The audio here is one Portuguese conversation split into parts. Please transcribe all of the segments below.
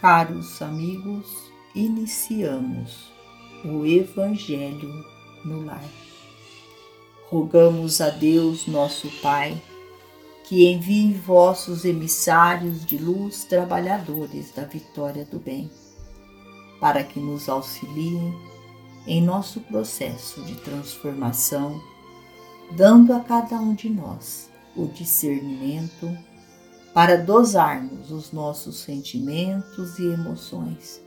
Caros amigos, iniciamos o Evangelho no Lar. Rogamos a Deus, nosso Pai, que envie vossos emissários de luz, trabalhadores da vitória do bem, para que nos auxiliem em nosso processo de transformação, dando a cada um de nós o discernimento para dosarmos os nossos sentimentos e emoções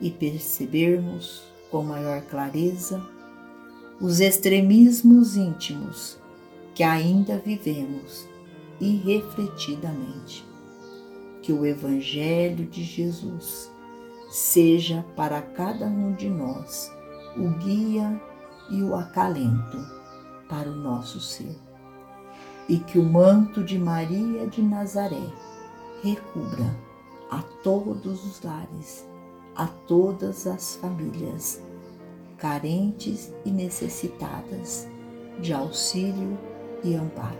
e percebermos com maior clareza os extremismos íntimos que ainda vivemos irrefletidamente. Que o Evangelho de Jesus seja para cada um de nós o guia e o acalento para o nosso ser e que o manto de Maria de Nazaré recubra a todos os lares, a todas as famílias carentes e necessitadas de auxílio e amparo.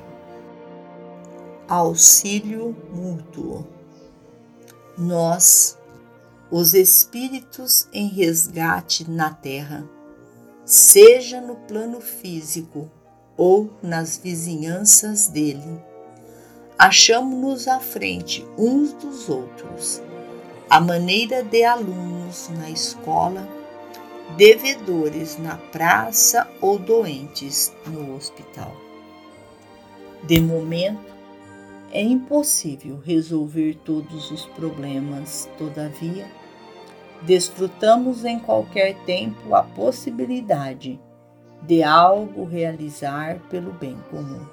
Auxílio mútuo. Nós, os espíritos em resgate na terra, seja no plano físico ou nas vizinhanças dele. Achamos-nos à frente uns dos outros, à maneira de alunos na escola, devedores na praça ou doentes no hospital. De momento, é impossível resolver todos os problemas, todavia, desfrutamos em qualquer tempo a possibilidade de algo realizar pelo bem comum.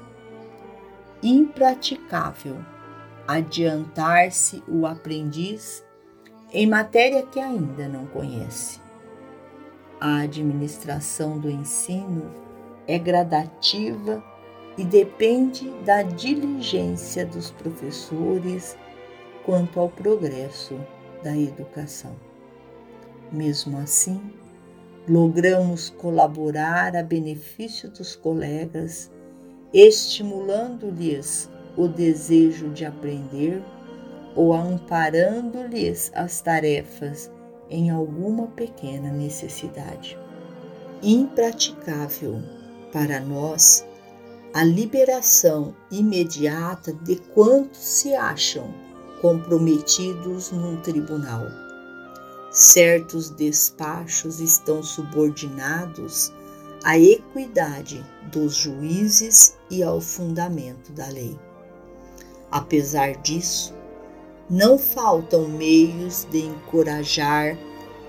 Impraticável adiantar-se o aprendiz em matéria que ainda não conhece. A administração do ensino é gradativa e depende da diligência dos professores quanto ao progresso da educação. Mesmo assim, logramos colaborar a benefício dos colegas, estimulando-lhes o desejo de aprender ou amparando-lhes as tarefas em alguma pequena necessidade. Impraticável para nós a liberação imediata de quantos se acham comprometidos num tribunal certos despachos estão subordinados à equidade dos juízes e ao fundamento da lei. Apesar disso, não faltam meios de encorajar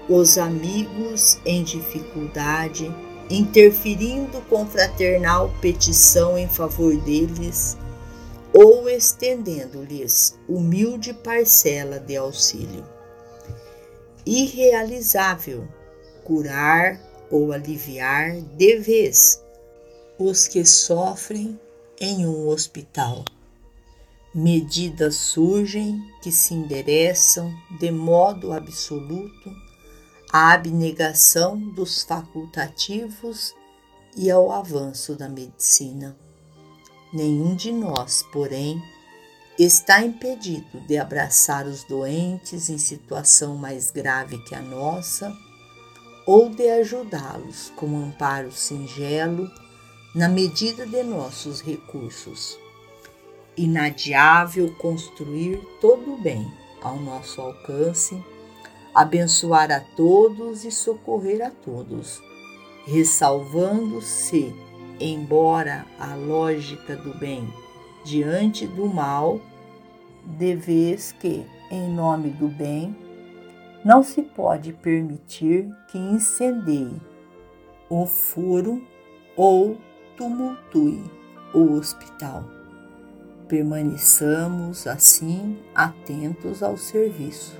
os amigos em dificuldade, interferindo com fraternal petição em favor deles ou estendendo-lhes humilde parcela de auxílio irrealizável curar ou aliviar de vez os que sofrem em um hospital. Medidas surgem que se endereçam de modo absoluto à abnegação dos facultativos e ao avanço da medicina. Nenhum de nós, porém, está impedido de abraçar os doentes em situação mais grave que a nossa ou de ajudá-los com amparo singelo na medida de nossos recursos. Inadiável construir todo o bem ao nosso alcance, abençoar a todos e socorrer a todos, ressalvando-se, embora a lógica do bem diante do mal de vez que, em nome do bem, não se pode permitir que incendie o furo ou tumultue o hospital. Permaneçamos assim atentos ao serviço.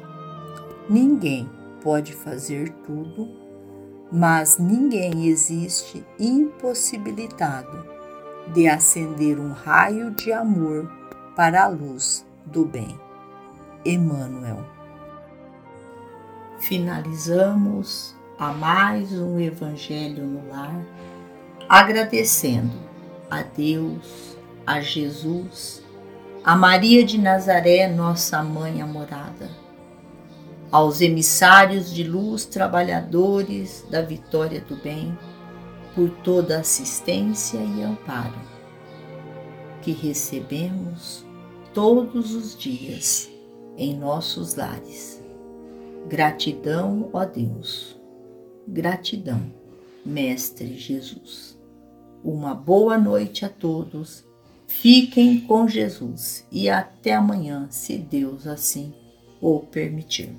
Ninguém pode fazer tudo, mas ninguém existe impossibilitado de acender um raio de amor para a luz do bem. Emmanuel. Finalizamos a mais um Evangelho no Lar, agradecendo a Deus, a Jesus, a Maria de Nazaré, nossa mãe amorada, aos emissários de luz, trabalhadores da vitória do bem, por toda assistência e amparo que recebemos todos os dias em nossos lares. Gratidão, ó Deus. Gratidão, Mestre Jesus. Uma boa noite a todos. Fiquem com Jesus e até amanhã, se Deus assim o permitir.